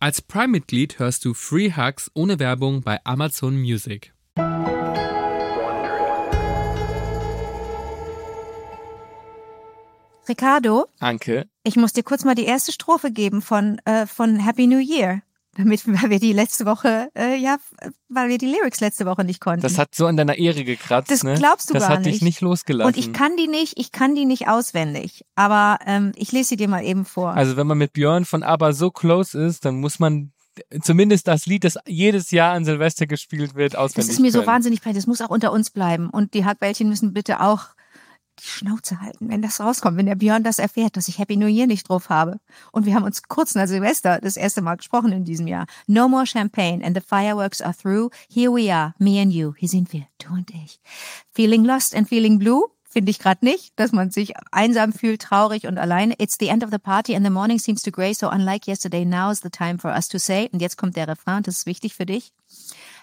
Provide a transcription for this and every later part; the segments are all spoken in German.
Als Prime-Mitglied hörst du Free Hugs ohne Werbung bei Amazon Music. Ricardo, Anke, ich muss dir kurz mal die erste Strophe geben von, äh, von Happy New Year. Damit, weil wir die letzte Woche, äh, ja, weil wir die Lyrics letzte Woche nicht konnten. das hat so an deiner Ehre gekratzt. Das ne? glaubst du das gar hat dich nicht. nicht losgelassen. Und ich kann die nicht, ich kann die nicht auswendig. Aber ähm, ich lese sie dir mal eben vor. Also wenn man mit Björn von ABBA so close ist, dann muss man zumindest das Lied, das jedes Jahr an Silvester gespielt wird, das auswendig ist mir so können. wahnsinnig peinlich. Das muss auch unter uns bleiben. Und die Hackbällchen müssen bitte auch Schnauze halten, wenn das rauskommt, wenn der Björn das erfährt, dass ich Happy New Year nicht drauf habe. Und wir haben uns kurz nach Silvester das erste Mal gesprochen in diesem Jahr. No more champagne and the fireworks are through. Here we are, me and you. Hier sind wir, du und ich. Feeling lost and feeling blue. Finde ich gerade nicht, dass man sich einsam fühlt, traurig und alleine. It's the end of the party and the morning seems to grey, so unlike yesterday, now is the time for us to say. Und jetzt kommt der Refrain, das ist wichtig für dich.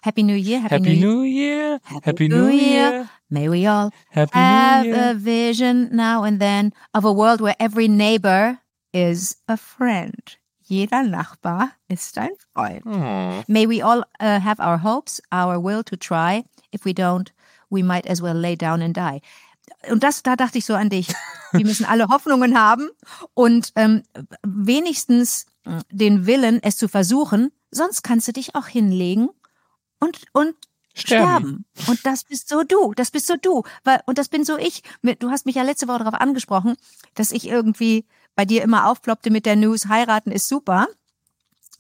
Happy New Year, Happy, Happy New, New Year, Happy New Year. Year, May we all Happy have a vision now and then of a world where every neighbor is a friend. Jeder Nachbar ist ein Freund. Oh. May we all uh, have our hopes, our will to try. If we don't, we might as well lay down and die. Und das, da dachte ich so an dich. Wir müssen alle Hoffnungen haben und ähm, wenigstens äh, den Willen, es zu versuchen. Sonst kannst du dich auch hinlegen und und Sterben. sterben. Und das bist so du. Das bist so du. Und das bin so ich. Du hast mich ja letzte Woche darauf angesprochen, dass ich irgendwie bei dir immer aufploppte mit der News, heiraten ist super.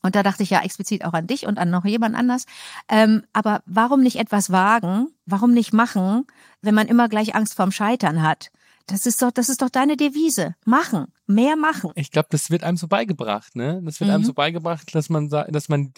Und da dachte ich ja explizit auch an dich und an noch jemand anders. Ähm, aber warum nicht etwas wagen? Warum nicht machen, wenn man immer gleich Angst vorm Scheitern hat? Das ist doch, das ist doch deine Devise. Machen. Mehr machen. Ich glaube, das wird einem so beigebracht, ne? Das wird Mhm. einem so beigebracht, dass man dass man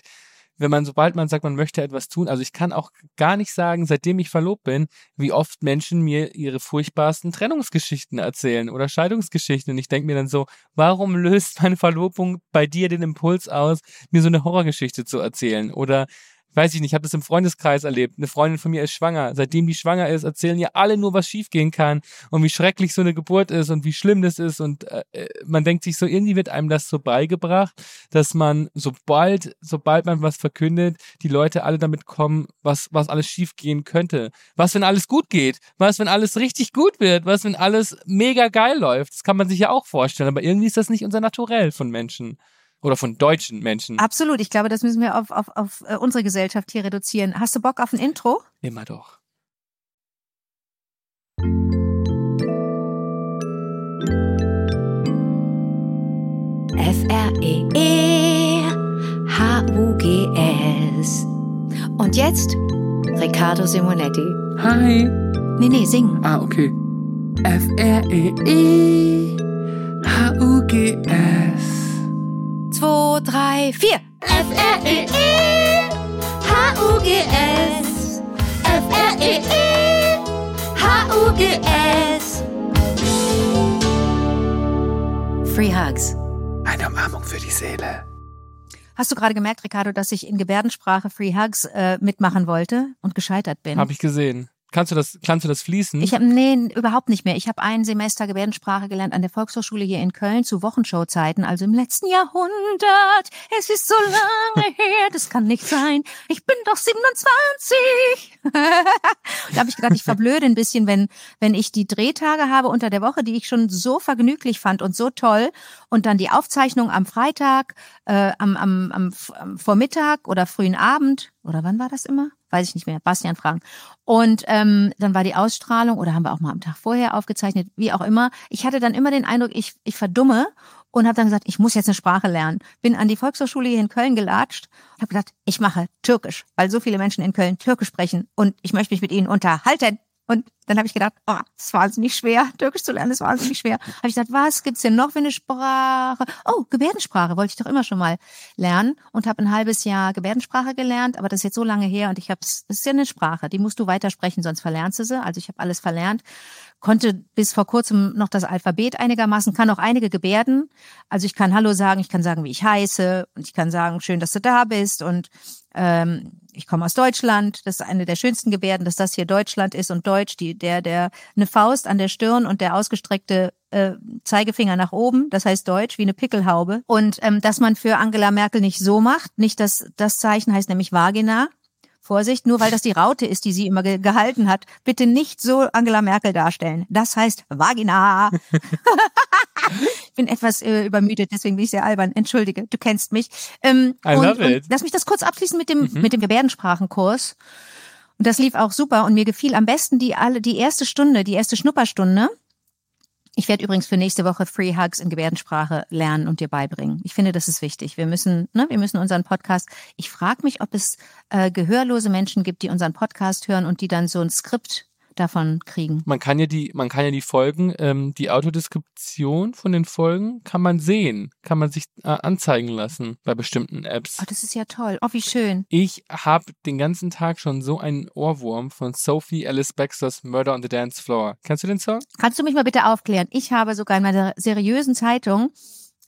wenn man sobald man sagt, man möchte etwas tun, also ich kann auch gar nicht sagen, seitdem ich verlobt bin, wie oft Menschen mir ihre furchtbarsten Trennungsgeschichten erzählen oder Scheidungsgeschichten. Und ich denke mir dann so, warum löst meine Verlobung bei dir den Impuls aus, mir so eine Horrorgeschichte zu erzählen? Oder weiß ich nicht, ich habe das im Freundeskreis erlebt. Eine Freundin von mir ist schwanger. Seitdem die schwanger ist, erzählen ja alle nur, was schiefgehen kann und wie schrecklich so eine Geburt ist und wie schlimm das ist. Und äh, äh, man denkt sich so, irgendwie wird einem das so beigebracht, dass man sobald, sobald man was verkündet, die Leute alle damit kommen, was, was alles schiefgehen könnte. Was, wenn alles gut geht? Was, wenn alles richtig gut wird? Was, wenn alles mega geil läuft? Das kann man sich ja auch vorstellen, aber irgendwie ist das nicht unser Naturell von Menschen. Oder von deutschen Menschen. Absolut. Ich glaube, das müssen wir auf, auf, auf äh, unsere Gesellschaft hier reduzieren. Hast du Bock auf ein Intro? Immer doch. F-R-E-E-H-U-G-S. Und jetzt Riccardo Simonetti. Hi. Nee, nee, singen. Ah, okay. F-R-E-E-H-U-G-S. Zwei, drei, vier. F-R-E-E-H-U-G-S. F-R-E-E-H-U-G-S. Free Hugs. Eine Umarmung für die Seele. Hast du gerade gemerkt, Riccardo, dass ich in Gebärdensprache Free Hugs äh, mitmachen wollte und gescheitert bin? Habe ich gesehen. Kannst du das, kannst du das fließen? Ich habe nee, überhaupt nicht mehr. Ich habe ein Semester Gebärdensprache gelernt an der Volkshochschule hier in Köln zu Wochenshowzeiten, also im letzten Jahrhundert. Es ist so lange her, das kann nicht sein. Ich bin doch 27. da habe ich gedacht, ich verblöde ein bisschen, wenn wenn ich die Drehtage habe unter der Woche, die ich schon so vergnüglich fand und so toll, und dann die Aufzeichnung am Freitag, äh, am, am, am, am Vormittag oder frühen Abend oder wann war das immer? Weiß ich nicht mehr. Bastian fragen. Und ähm, dann war die Ausstrahlung oder haben wir auch mal am Tag vorher aufgezeichnet, wie auch immer. Ich hatte dann immer den Eindruck, ich, ich verdumme und habe dann gesagt, ich muss jetzt eine Sprache lernen. Bin an die Volkshochschule hier in Köln gelatscht und habe gesagt, ich mache Türkisch, weil so viele Menschen in Köln Türkisch sprechen und ich möchte mich mit ihnen unterhalten. Und dann habe ich gedacht, oh, das ist wahnsinnig schwer, Türkisch zu lernen ist wahnsinnig schwer. Habe ich gedacht, was gibt's denn noch für eine Sprache? Oh, Gebärdensprache wollte ich doch immer schon mal lernen und habe ein halbes Jahr Gebärdensprache gelernt, aber das ist jetzt so lange her und ich habe, das ist ja eine Sprache, die musst du weitersprechen, sonst verlernst du sie. Also ich habe alles verlernt, konnte bis vor kurzem noch das Alphabet einigermaßen, kann auch einige Gebärden. Also ich kann Hallo sagen, ich kann sagen, wie ich heiße und ich kann sagen, schön, dass du da bist und ähm, ich komme aus Deutschland. Das ist eine der schönsten Gebärden, dass das hier Deutschland ist und Deutsch. Die der, der, eine Faust an der Stirn und der ausgestreckte äh, Zeigefinger nach oben, das heißt Deutsch, wie eine Pickelhaube. Und ähm, dass man für Angela Merkel nicht so macht, nicht das, das Zeichen heißt nämlich Vagina, Vorsicht, nur weil das die Raute ist, die sie immer ge gehalten hat, bitte nicht so Angela Merkel darstellen. Das heißt Vagina. ich bin etwas äh, übermüdet, deswegen bin ich sehr albern. Entschuldige, du kennst mich. Ähm, I und, love it. Lass mich das kurz abschließen mit dem, Mhm. mit dem Gebärdensprachenkurs. Und das lief auch super und mir gefiel am besten die alle, die erste Stunde, die erste Schnupperstunde. Ich werde übrigens für nächste Woche Free Hugs in Gebärdensprache lernen und dir beibringen. Ich finde, das ist wichtig. Wir müssen, ne, wir müssen unseren Podcast. Ich frage mich, ob es äh, gehörlose Menschen gibt, die unseren Podcast hören und die dann so ein Skript davon kriegen. Man kann ja die, man kann ja die Folgen, ähm, die Autodeskription von den Folgen kann man sehen, kann man sich äh, anzeigen lassen bei bestimmten Apps. Oh, das ist ja toll. Oh, wie schön. Ich habe den ganzen Tag schon so einen Ohrwurm von Sophie Alice Baxters Murder on the Dance Floor. Kennst du den Song? Kannst du mich mal bitte aufklären? Ich habe sogar in meiner seriösen Zeitung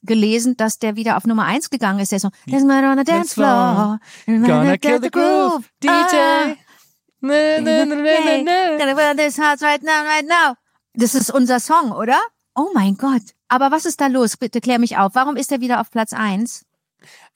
gelesen, dass der wieder auf Nummer eins gegangen ist. Der Song, There's murder on the dance floor. Gonna kill the groove, DJ. Burn this house right now, right now. Das ist unser Song, oder? Oh mein Gott. Aber was ist da los? Bitte klär mich auf. Warum ist er wieder auf Platz eins?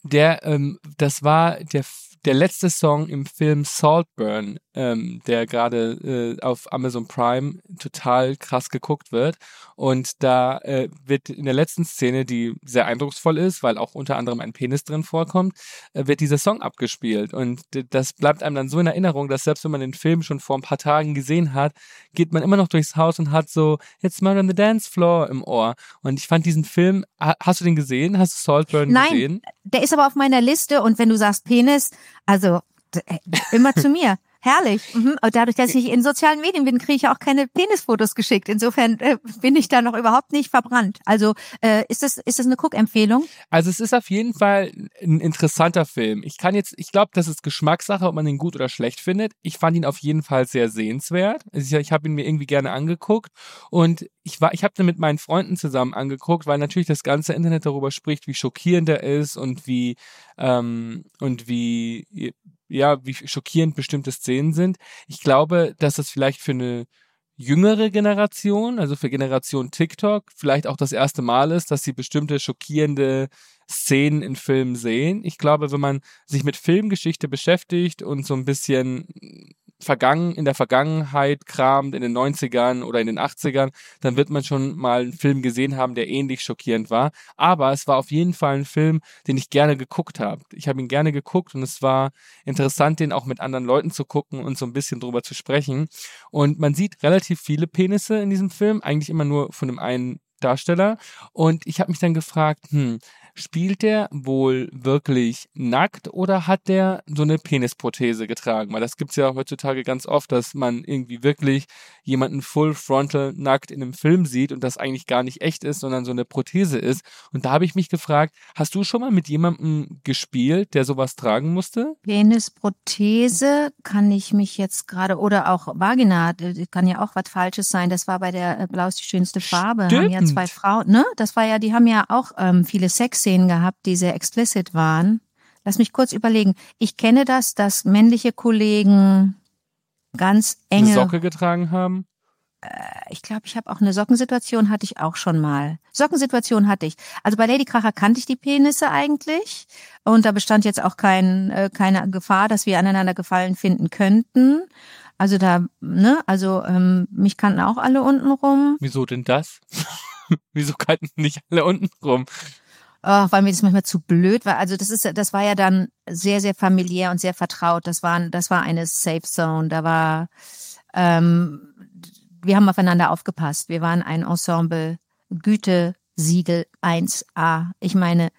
Der, ähm, das war der, der letzte Song im Film Saltburn, ähm, der gerade äh, auf Amazon Prime total krass geguckt wird. Und da äh, wird in der letzten Szene, die sehr eindrucksvoll ist, weil auch unter anderem ein Penis drin vorkommt, äh, wird dieser Song abgespielt. Und das bleibt einem dann so in Erinnerung, dass selbst wenn man den Film schon vor ein paar Tagen gesehen hat, geht man immer noch durchs Haus und hat so It's Murder on the Dance Floor im Ohr. Und ich fand diesen Film, ha- hast du den gesehen? Hast du Saltburn Nein. gesehen? Der ist aber auf meiner Liste und wenn du sagst Penis, also äh, immer zu mir. Herrlich. Mhm. Und dadurch, dass ich in sozialen Medien bin, kriege ich auch keine Penisfotos geschickt. Insofern äh, bin ich da noch überhaupt nicht verbrannt. Also äh, ist das ist das eine Guckempfehlung? Also es ist auf jeden Fall ein interessanter Film. Ich kann jetzt, ich glaube, das ist Geschmackssache, ob man ihn gut oder schlecht findet. Ich fand ihn auf jeden Fall sehr sehenswert. Also ich, ich habe ihn mir irgendwie gerne angeguckt und ich war, ich habe den mit meinen Freunden zusammen angeguckt, weil natürlich das ganze Internet darüber spricht, wie schockierend er ist und wie ähm, und wie ja, wie schockierend bestimmte Szenen sind. Ich glaube, dass das vielleicht für eine jüngere Generation, also für Generation TikTok, vielleicht auch das erste Mal ist, dass sie bestimmte schockierende Szenen in Filmen sehen. Ich glaube, wenn man sich mit Filmgeschichte beschäftigt und so ein bisschen vergangen, in der Vergangenheit kramt, in den 90ern oder in den 80ern, dann wird man schon mal einen Film gesehen haben, der ähnlich schockierend war. Aber es war auf jeden Fall ein Film, den ich gerne geguckt habe. Ich habe ihn gerne geguckt und es war interessant, den auch mit anderen Leuten zu gucken und so ein bisschen drüber zu sprechen. Und man sieht relativ viele Penisse in diesem Film, eigentlich immer nur von dem einen Darsteller. Und ich habe mich dann gefragt, hm, spielt der wohl wirklich nackt oder hat der so eine Penisprothese getragen? Weil das gibt's ja heutzutage ganz oft, dass man irgendwie wirklich jemanden full frontal nackt in einem Film sieht und das eigentlich gar nicht echt ist, sondern so eine Prothese ist. Und da habe ich mich gefragt, hast du schon mal mit jemandem gespielt, der sowas tragen musste? Penisprothese kann ich mich jetzt gerade oder auch Vagina kann ja auch was Falsches sein. Das war bei der äh, Blau ist die schönste Farbe. Haben ja Stimmt. zwei Frauen, ne? Das war ja, die haben ja auch ähm, viele Sexszenen gehabt, die sehr explicit waren. Lass mich kurz überlegen. Ich kenne das, dass männliche Kollegen ganz Eine enge Socke getragen haben? ich glaube, ich habe auch eine Sockensituation hatte ich auch schon mal. Sockensituation hatte ich. Also bei Lady Kracher kannte ich die Penisse eigentlich und da bestand jetzt auch kein, äh, keine Gefahr, dass wir aneinander gefallen finden könnten. Also da, ne, also ähm, mich kannten auch alle unten rum. Wieso denn das? Wieso kalten nicht alle unten rum? Oh, weil mir das manchmal zu blöd war. Also das ist, das war ja dann sehr, sehr familiär und sehr vertraut. Das war, das war eine Safe Zone. Da war, ähm, wir haben aufeinander aufgepasst. Wir waren ein Ensemble Gütesiegel 1A. Ich meine,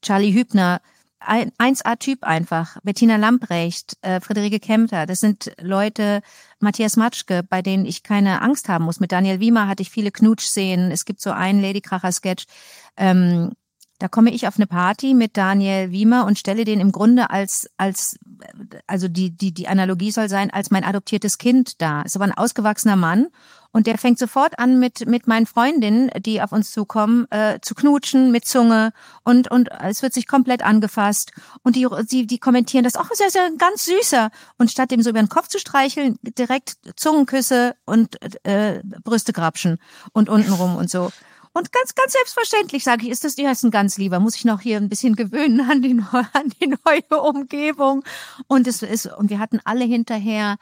Charlie Hübner, ein 1A-Typ einfach. Bettina Lamprecht, äh, Friederike Kempter, das sind Leute, Matthias Matschke, bei denen ich keine Angst haben muss. Mit Daniel Wiemer hatte ich viele Knutschszenen. Es gibt so einen Ladykracher-Sketch, ähm, Da komme ich auf eine Party mit Daniel Wiemer und stelle den im Grunde als, als, also die, die, die Analogie soll sein, als mein adoptiertes Kind da. Ist aber ein ausgewachsener Mann und der fängt sofort an mit, mit meinen Freundinnen, die auf uns zukommen, äh, zu knutschen mit Zunge und, und es wird sich komplett angefasst. Und die, die, die kommentieren das, ach, ist ja ist ja ganz süßer. Und statt dem so über den Kopf zu streicheln, direkt Zungenküsse und äh, Brüste grapschen und untenrum und so. Und ganz, ganz selbstverständlich sage ich, ist das, die heißen ganz lieber. Muss ich noch hier ein bisschen gewöhnen an die, an die neue Umgebung. Und es ist, und wir hatten alle hinterher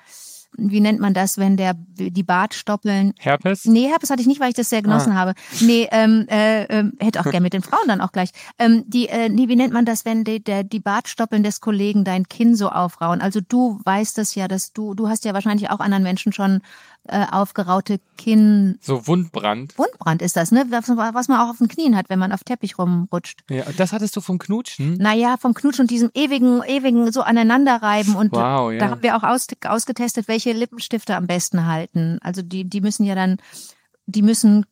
wie nennt man das, wenn der die Bartstoppeln. Herpes? Nee, Herpes hatte ich nicht, weil ich das sehr genossen ah. habe. Nee, ähm, äh, äh, hätte auch gerne mit den Frauen dann auch gleich. Ähm, die, äh, nee, wie nennt man das, wenn die, der, die Bartstoppeln des Kollegen dein Kinn so aufrauen? Also du weißt es ja, dass du, du hast ja wahrscheinlich auch anderen Menschen schon äh, aufgeraute Kinn. So Wundbrand. Wundbrand ist das, ne? Was, was man auch auf den Knien hat, wenn man auf Teppich rumrutscht. Ja, das hattest du vom Knutschen? Naja, vom Knutschen und diesem ewigen, ewigen so aneinanderreiben. Und wow, ja. da haben wir auch aus, ausgetestet, welche Lippenstifte am besten halten. Also die, die müssen ja dann, die müssen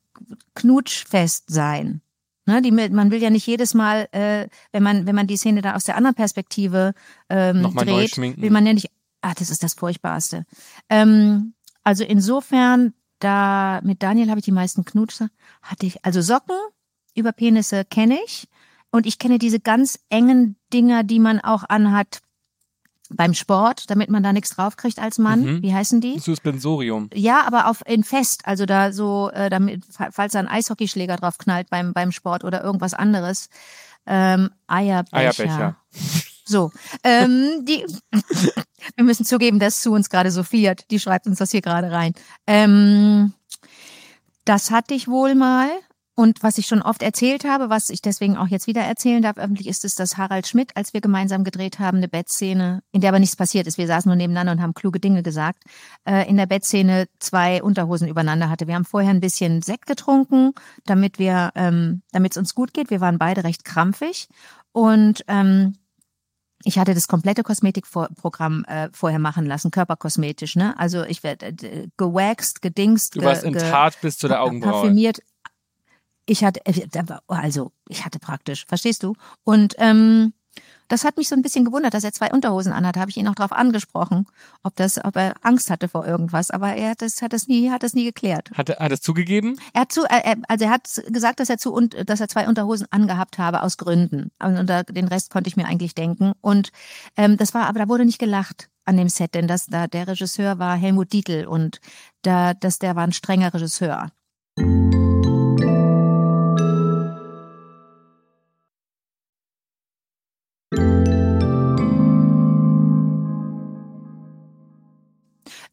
knutschfest sein. Ne, die, man will ja nicht jedes Mal, äh, wenn man wenn man die Szene da aus der anderen Perspektive ähm, Nochmal dreht, will man ja nicht. Ah, das ist das Furchtbarste. Ähm, also insofern, da mit Daniel habe ich die meisten Knutsche, hatte ich, also Socken über Penisse kenne ich. Und ich kenne diese ganz engen Dinger, die man auch anhat beim Sport, damit man da nichts draufkriegt als Mann. Mhm. Wie heißen die? Suspensorium. Ja, aber auf in fest, also da so, äh, damit, falls da ein Eishockeyschläger drauf knallt beim beim Sport oder irgendwas anderes. Ähm, Eierbecher. Eierbecher. So, ähm, die, wir müssen zugeben, dass zu uns gerade so fiat. Die schreibt uns das hier gerade rein. Ähm, das hatte ich wohl mal. Und was ich schon oft erzählt habe, was ich deswegen auch jetzt wieder erzählen darf, öffentlich ist es, dass Harald Schmidt, als wir gemeinsam gedreht haben, eine Bettszene, in der aber nichts passiert ist, wir saßen nur nebeneinander und haben kluge Dinge gesagt, äh, in der Bettszene zwei Unterhosen übereinander hatte. Wir haben vorher ein bisschen Sekt getrunken, damit wir, ähm, damit es uns gut geht. Wir waren beide recht krampfig und ähm, ich hatte das komplette Kosmetikprogramm äh, vorher machen lassen, körperkosmetisch, ne? Also ich werde äh, gewaxt, gedingst, du warst ge, enthaart bis zu der Augenbraue. Parfümiert. Ich hatte, äh, also ich hatte praktisch, verstehst du? Und ähm, das hat mich so ein bisschen gewundert, dass er zwei Unterhosen anhat. Habe ich ihn auch darauf angesprochen, ob das, ob er Angst hatte vor irgendwas. Aber er hat es, hat es nie, hat es nie geklärt. Hat er, hat es zugegeben? Er hat zu, er, also er hat gesagt, dass er zu und dass er zwei Unterhosen angehabt habe aus Gründen. Und den Rest konnte ich mir eigentlich denken. Und ähm, das war, aber da wurde nicht gelacht an dem Set, denn das da der Regisseur war Helmut Dietl und da das der war ein strenger Regisseur.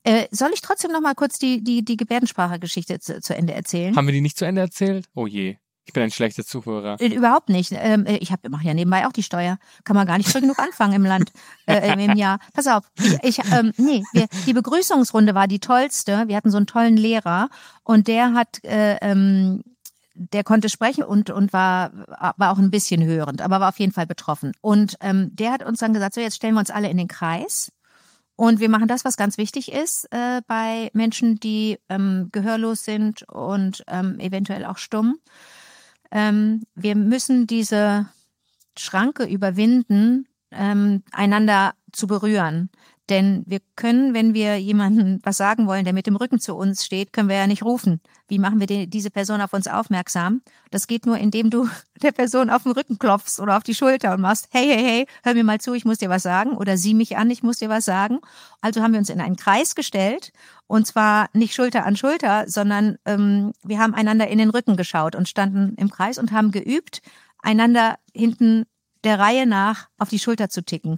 Äh, soll ich trotzdem noch mal kurz die, die, die Gebärdensprache-Geschichte zu, zu Ende erzählen? Haben wir die nicht zu Ende erzählt? Oh je. Ich bin ein schlechter Zuhörer. Äh, überhaupt nicht. Ähm, äh, ich mache ja nebenbei auch die Steuer. Kann man gar nicht früh genug anfangen im Land, äh, im Jahr. Pass auf. Ich, ich ähm, nee, wir, die Begrüßungsrunde war die tollste. Wir hatten so einen tollen Lehrer und der hat, äh, ähm, der konnte sprechen und und war war auch ein bisschen hörend, aber war auf jeden Fall betroffen. Und ähm, der hat uns dann gesagt: So, jetzt stellen wir uns alle in den Kreis und wir machen das, was ganz wichtig ist äh, bei Menschen, die ähm, gehörlos sind und ähm, eventuell auch stumm. Ähm, wir müssen diese Schranke überwinden, ähm, einander zu berühren. Denn wir können, wenn wir jemanden was sagen wollen, der mit dem Rücken zu uns steht, können wir ja nicht rufen. Wie machen wir die, diese Person auf uns aufmerksam? Das geht nur, indem du der Person auf den Rücken klopfst oder auf die Schulter und machst, hey, hey, hey, hör mir mal zu, ich muss dir was sagen. Oder sieh mich an, ich muss dir was sagen. Also haben wir uns in einen Kreis gestellt und zwar nicht Schulter an Schulter, sondern ähm, wir haben einander in den Rücken geschaut und standen im Kreis und haben geübt, einander hinten der Reihe nach auf die Schulter zu ticken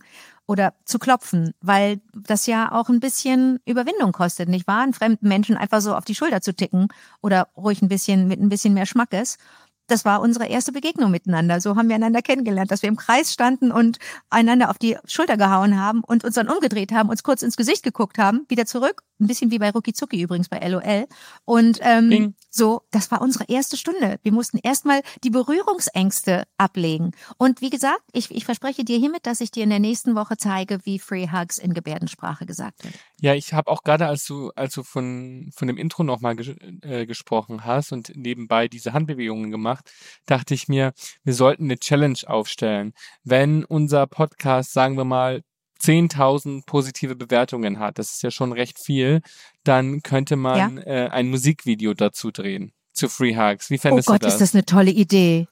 oder zu klopfen, weil das ja auch ein bisschen Überwindung kostet, nicht wahr? Einen fremden Menschen einfach so auf die Schulter zu ticken oder ruhig ein bisschen mit ein bisschen mehr Schmackes. Das war unsere erste Begegnung miteinander. So haben wir einander kennengelernt, dass wir im Kreis standen und einander auf die Schulter gehauen haben und uns dann umgedreht haben, uns kurz ins Gesicht geguckt haben, wieder zurück, ein bisschen wie bei Ruki Zuki übrigens bei LOL und ähm, So, das war unsere erste Stunde. Wir mussten erstmal die Berührungsängste ablegen. Und wie gesagt, ich, ich verspreche dir hiermit, dass ich dir in der nächsten Woche zeige, wie Free Hugs in Gebärdensprache gesagt wird. Ja, ich habe auch gerade, als du, als du von, von dem Intro nochmal ges äh, gesprochen hast und nebenbei diese Handbewegungen gemacht, dachte ich mir, wir sollten eine Challenge aufstellen. Wenn unser Podcast, sagen wir mal, 10.000 positive Bewertungen hat, das ist ja schon recht viel, dann könnte man ja? äh, ein Musikvideo dazu drehen zu Free Hugs. Wie fändest oh Gott, du das? ist das eine tolle Idee.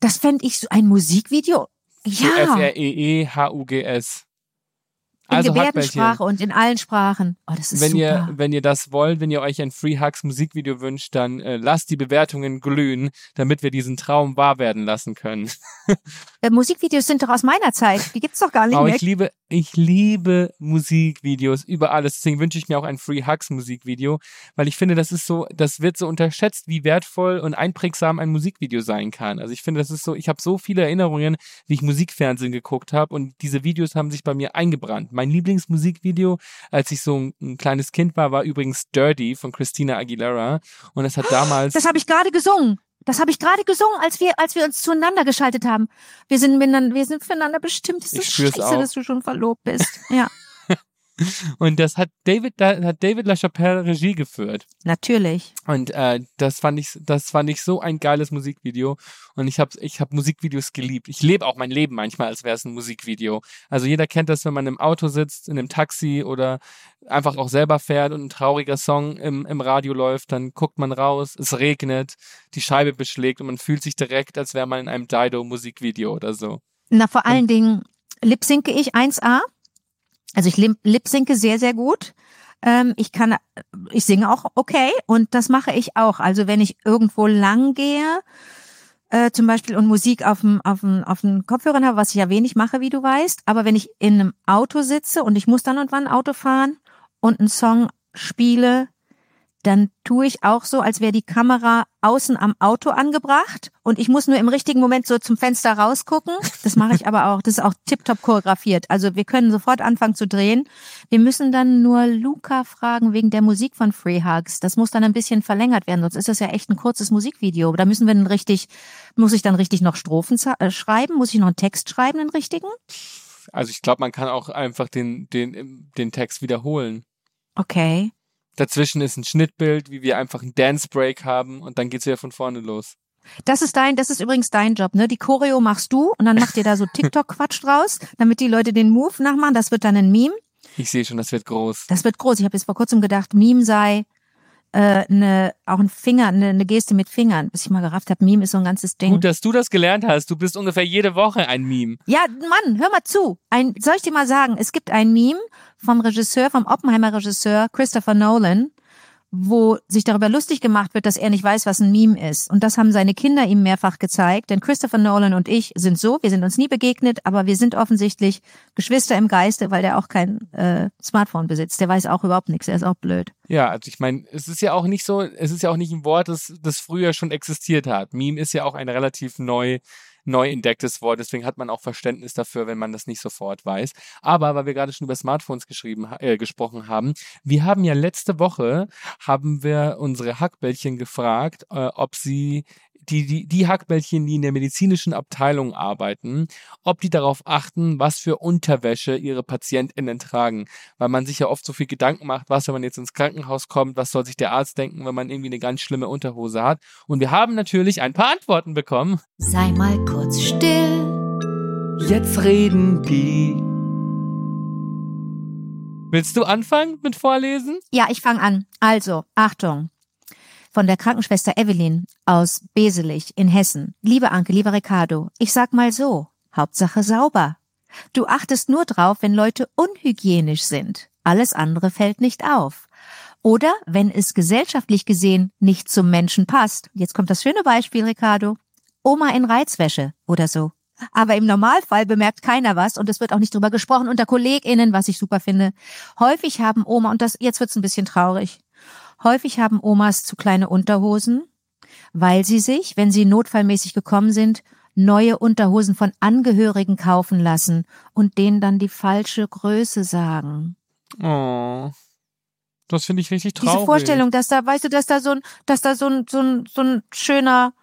Das fände ich so ein Musikvideo. Ja. F-R-E-E-H-U-G-S. In also Gebärdensprache und in allen Sprachen. Oh, das ist wenn super. ihr wenn ihr das wollt, wenn ihr euch ein Free Hugs Musikvideo wünscht, dann äh, lasst die Bewertungen glühen, damit wir diesen Traum wahr werden lassen können. äh, Musikvideos sind doch aus meiner Zeit. Die gibt's doch gar nicht Aber mehr. ich liebe ich liebe Musikvideos über alles. Deswegen wünsche ich mir auch ein Free Hugs Musikvideo, weil ich finde, das ist so, das wird so unterschätzt, wie wertvoll und einprägsam ein Musikvideo sein kann. Also ich finde, das ist so, ich habe so viele Erinnerungen, wie ich Musikfernsehen geguckt habe und diese Videos haben sich bei mir eingebrannt. Mein Lieblingsmusikvideo, als ich so ein, ein kleines Kind war, war übrigens Dirty von Christina Aguilera und es hat damals Das habe ich gerade gesungen. Das habe ich gerade gesungen, als wir, als wir uns zueinander geschaltet haben. Wir sind miteinander, wir sind füreinander bestimmt. Es ist scheiße, auch. dass du schon verlobt bist. Ja. Und das hat David, da hat David LaChapelle Regie geführt. Natürlich. Und äh, das fand ich, das fand ich so ein geiles Musikvideo. Und ich habe, ich habe Musikvideos geliebt. Ich lebe auch mein Leben manchmal, als wäre es ein Musikvideo. Also jeder kennt das, wenn man im Auto sitzt, in einem Taxi oder einfach auch selber fährt und ein trauriger Song im, im Radio läuft, dann guckt man raus, es regnet, die Scheibe beschlägt und man fühlt sich direkt, als wäre man in einem Dido-Musikvideo oder so. Na, vor allen und, Dingen lipsinke ich 1A. Also ich lip-sinke sehr, sehr gut. Ähm, ich kann, ich singe auch okay und das mache ich auch. Also wenn ich irgendwo lang gehe, äh, zum Beispiel und Musik auf dem, auf dem, auf dem Kopfhörern habe, was ich ja wenig mache, wie du weißt, aber wenn ich in einem Auto sitze und ich muss dann und wann Auto fahren und einen Song spiele, dann tue ich auch so, als wäre die Kamera außen am Auto angebracht und ich muss nur im richtigen Moment so zum Fenster rausgucken. Das mache ich aber auch. Das ist auch tiptop choreografiert. Also wir können sofort anfangen zu drehen. Wir müssen dann nur Luca fragen wegen der Musik von Free Hugs. Das muss dann ein bisschen verlängert werden, sonst ist das ja echt ein kurzes Musikvideo. Da müssen wir dann richtig, muss ich dann richtig noch Strophen äh, schreiben? Muss ich noch einen Text schreiben, den richtigen? Also ich glaube, man kann auch einfach den, den, den Text wiederholen. Okay. Dazwischen ist ein Schnittbild, wie wir einfach einen Dance Break haben und dann geht's wieder von vorne los. Das ist dein, das ist übrigens dein Job, ne? Die Choreo machst du und dann macht ihr da so TikTok-Quatsch draus, damit die Leute den Move nachmachen. Das wird dann ein Meme. Ich sehe schon, das wird groß. Das wird groß. Ich habe jetzt vor kurzem gedacht, Meme sei äh, ne, auch ein Finger, eine ne Geste mit Fingern, bis ich mal gerafft habe, Meme ist so ein ganzes Ding. Gut, dass du das gelernt hast. Du bist ungefähr jede Woche ein Meme. Ja, Mann, hör mal zu. Ein, soll ich dir mal sagen, es gibt ein Meme vom Regisseur, vom Oppenheimer Regisseur Christopher Nolan, wo sich darüber lustig gemacht wird, dass er nicht weiß, was ein Meme ist. Und das haben seine Kinder ihm mehrfach gezeigt. Denn Christopher Nolan und ich sind so, wir sind uns nie begegnet, aber wir sind offensichtlich Geschwister im Geiste, weil der auch kein äh, Smartphone besitzt. Der weiß auch überhaupt nichts, er ist auch blöd. Ja, also ich meine, es ist ja auch nicht so, es ist ja auch nicht ein Wort, das, das früher schon existiert hat. Meme ist ja auch ein relativ neu neu entdecktes Wort. Deswegen hat man auch Verständnis dafür, wenn man das nicht sofort weiß. Aber weil wir gerade schon über Smartphones geschrieben, äh, gesprochen haben, wir haben ja letzte Woche haben wir unsere Hackbällchen gefragt, äh, ob sie die, die, die Hackbällchen, die in der medizinischen Abteilung arbeiten, ob die darauf achten, was für Unterwäsche ihre PatientInnen tragen. Weil man sich ja oft so viel Gedanken macht, was, wenn man jetzt ins Krankenhaus kommt, was soll sich der Arzt denken, wenn man irgendwie eine ganz schlimme Unterhose hat. Und wir haben natürlich ein paar Antworten bekommen. Sei mal kurz still. Jetzt reden die. Willst du anfangen mit Vorlesen? Ja, ich fange an. Also, Achtung von der Krankenschwester Evelyn aus Beselich in Hessen. Liebe Anke, lieber Ricardo, ich sag mal so, Hauptsache sauber. Du achtest nur drauf, wenn Leute unhygienisch sind. Alles andere fällt nicht auf. Oder wenn es gesellschaftlich gesehen nicht zum Menschen passt. Jetzt kommt das schöne Beispiel, Ricardo. Oma in Reizwäsche oder so. Aber im Normalfall bemerkt keiner was und es wird auch nicht drüber gesprochen unter KollegInnen, was ich super finde. Häufig haben Oma, und das, jetzt wird's ein bisschen traurig, Häufig haben Omas zu kleine Unterhosen, weil sie sich, wenn sie notfallmäßig gekommen sind, neue Unterhosen von Angehörigen kaufen lassen und denen dann die falsche Größe sagen. Oh. Das finde ich richtig traurig. Diese Vorstellung, dass da, weißt du, dass da so ein, dass da so ein, so ein, so ein schöner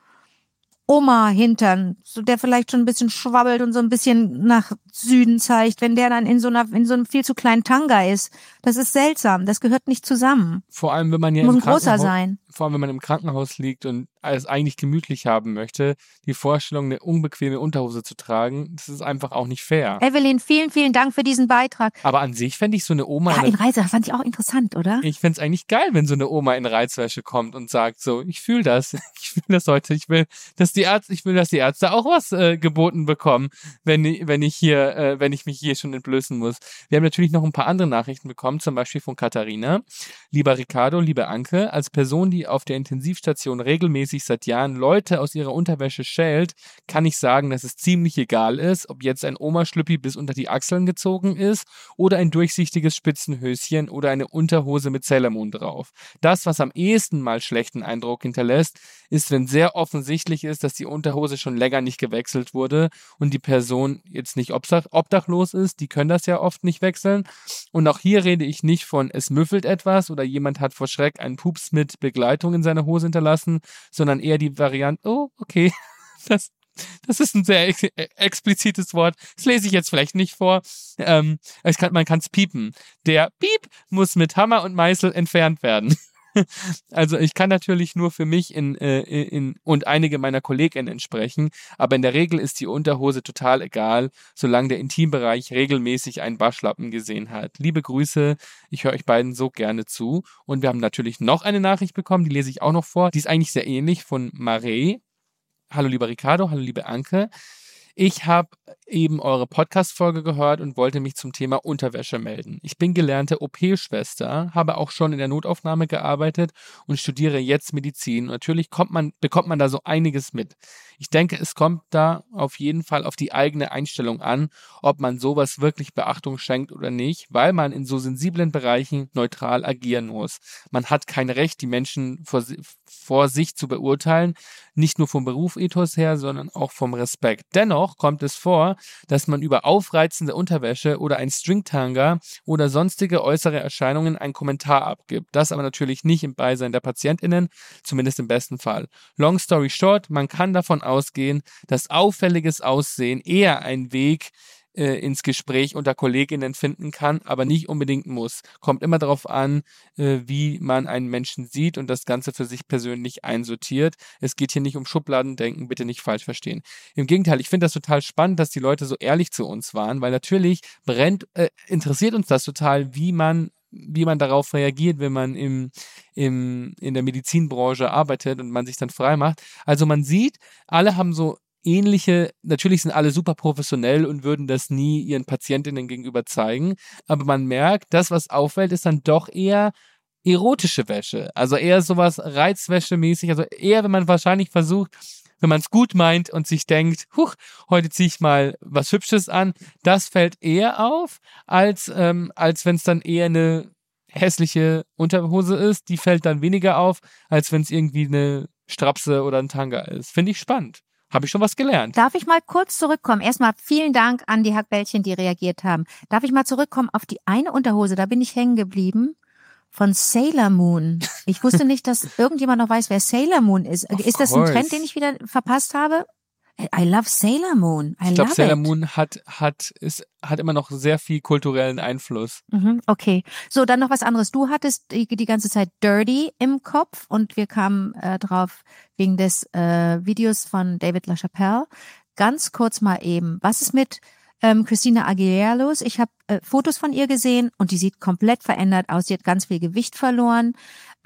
Oma-Hintern, so der vielleicht schon ein bisschen schwabbelt und so ein bisschen nach Süden zeigt, wenn der dann in so einer, in so einem viel zu kleinen Tanga ist. Das ist seltsam. Das gehört nicht zusammen. Vor allem, wenn man ja Muss im ein großer sein. vor allem, wenn man im Krankenhaus liegt und es eigentlich gemütlich haben möchte, die Vorstellung, eine unbequeme Unterhose zu tragen, das ist einfach auch nicht fair. Evelyn, vielen, vielen Dank für diesen Beitrag. Aber an sich fände ich so eine Oma, Ja, in Reise, das fand ich auch interessant, oder? ich fänd's eigentlich geil, wenn so eine Oma in Reizwäsche kommt und sagt so, ich fühle das, ich fühle das heute, ich will, dass die Ärzte, ich will, dass die Ärzte auch was äh, geboten bekommen, wenn, ich- wenn ich hier, äh, wenn ich mich hier schon entblößen muss. Wir haben natürlich noch ein paar andere Nachrichten bekommen, zum Beispiel von Katharina. Lieber Ricardo, liebe Anke, als Person, die auf der Intensivstation regelmäßig seit Jahren Leute aus ihrer Unterwäsche schält, kann ich sagen, dass es ziemlich egal ist, ob jetzt ein Oma-Schlüppi bis unter die Achseln gezogen ist oder ein durchsichtiges Spitzenhöschen oder eine Unterhose mit Sailor drauf. Das, was am ehesten mal schlechten Eindruck hinterlässt, ist, wenn sehr offensichtlich ist, dass die Unterhose schon länger nicht gewechselt wurde und die Person jetzt nicht obdachlos ist. Die können das ja oft nicht wechseln. Und auch hier rede ich nicht von, es müffelt etwas oder jemand hat vor Schreck einen Pups mit Begleitung in seiner Hose hinterlassen, sondern eher die Variante, oh, okay, das, das ist ein sehr ex äh, explizites Wort. Das lese ich jetzt vielleicht nicht vor. Ähm, kann, man kann es piepen. Der Piep muss mit Hammer und Meißel entfernt werden. Also ich kann natürlich nur für mich in, äh, in und einige meiner KollegInnen sprechen, aber in der Regel ist die Unterhose total egal, solange der Intimbereich regelmäßig einen Waschlappen gesehen hat. Liebe Grüße, ich höre euch beiden so gerne zu. Und wir haben natürlich noch eine Nachricht bekommen, die lese ich auch noch vor. Die ist eigentlich sehr ähnlich von Maree. Hallo lieber Ricardo, hallo liebe Anke. Ich habe eben eure Podcast-Folge gehört und wollte mich zum Thema Unterwäsche melden. Ich bin gelernte OP-Schwester, habe auch schon in der Notaufnahme gearbeitet und studiere jetzt Medizin. Und natürlich kommt man, bekommt man da so einiges mit. Ich denke, es kommt da auf jeden Fall auf die eigene Einstellung an, ob man sowas wirklich Beachtung schenkt oder nicht, weil man in so sensiblen Bereichen neutral agieren muss. Man hat kein Recht, die Menschen vor, vor sich zu beurteilen, nicht nur vom Berufethos her, sondern auch vom Respekt. Dennoch kommt es vor, dass man über aufreizende Unterwäsche oder ein Stringtanga oder sonstige äußere Erscheinungen einen Kommentar abgibt. Das aber natürlich nicht im Beisein der PatientInnen, zumindest im besten Fall. Long story short, man kann davon ausgehen, dass auffälliges Aussehen eher ein Weg äh, ins Gespräch unter Kolleginnen finden kann, aber nicht unbedingt muss. Kommt immer darauf an, äh, wie man einen Menschen sieht und das Ganze für sich persönlich einsortiert. Es geht hier nicht um Schubladendenken, bitte nicht falsch verstehen. Im Gegenteil, ich finde das total spannend, dass die Leute so ehrlich zu uns waren, weil natürlich brennt, äh, interessiert uns das total, wie man wie man darauf reagiert, wenn man im, im, in der Medizinbranche arbeitet und man sich dann frei macht. Also man sieht, alle haben so ähnliche, natürlich sind alle super professionell und würden das nie ihren Patientinnen gegenüber zeigen, aber man merkt, das, was auffällt, ist dann doch eher erotische Wäsche. Also eher sowas Reizwäsche-mäßig, also eher, wenn man wahrscheinlich versucht, wenn man es gut meint und sich denkt, huch, heute ziehe ich mal was Hübsches an, das fällt eher auf, als, ähm, als wenn es dann eher eine hässliche Unterhose ist. Die fällt dann weniger auf, als wenn es irgendwie eine Strapse oder ein Tanga ist. Finde ich spannend. Habe ich schon was gelernt. Darf ich mal kurz zurückkommen? Erstmal vielen Dank an die Hackbällchen, die reagiert haben. Darf ich mal zurückkommen auf die eine Unterhose? Da bin ich hängen geblieben. Von Sailor Moon. Ich wusste nicht, dass irgendjemand noch weiß, wer Sailor Moon ist. Of ist das ein course. Trend, den ich wieder verpasst habe? I love Sailor Moon. I Ich glaube, Sailor it. Moon hat, hat, ist, hat immer noch sehr viel kulturellen Einfluss. Mhm, okay. So, dann noch was anderes. Du hattest die, die ganze Zeit Dirty im Kopf und wir kamen äh, drauf wegen des äh, Videos von David LaChapelle. Ganz kurz mal eben, was ist mit ähm, Christina Aguilera los? Ich habe äh, Fotos von ihr gesehen und die sieht komplett verändert aus. Die hat ganz viel Gewicht verloren.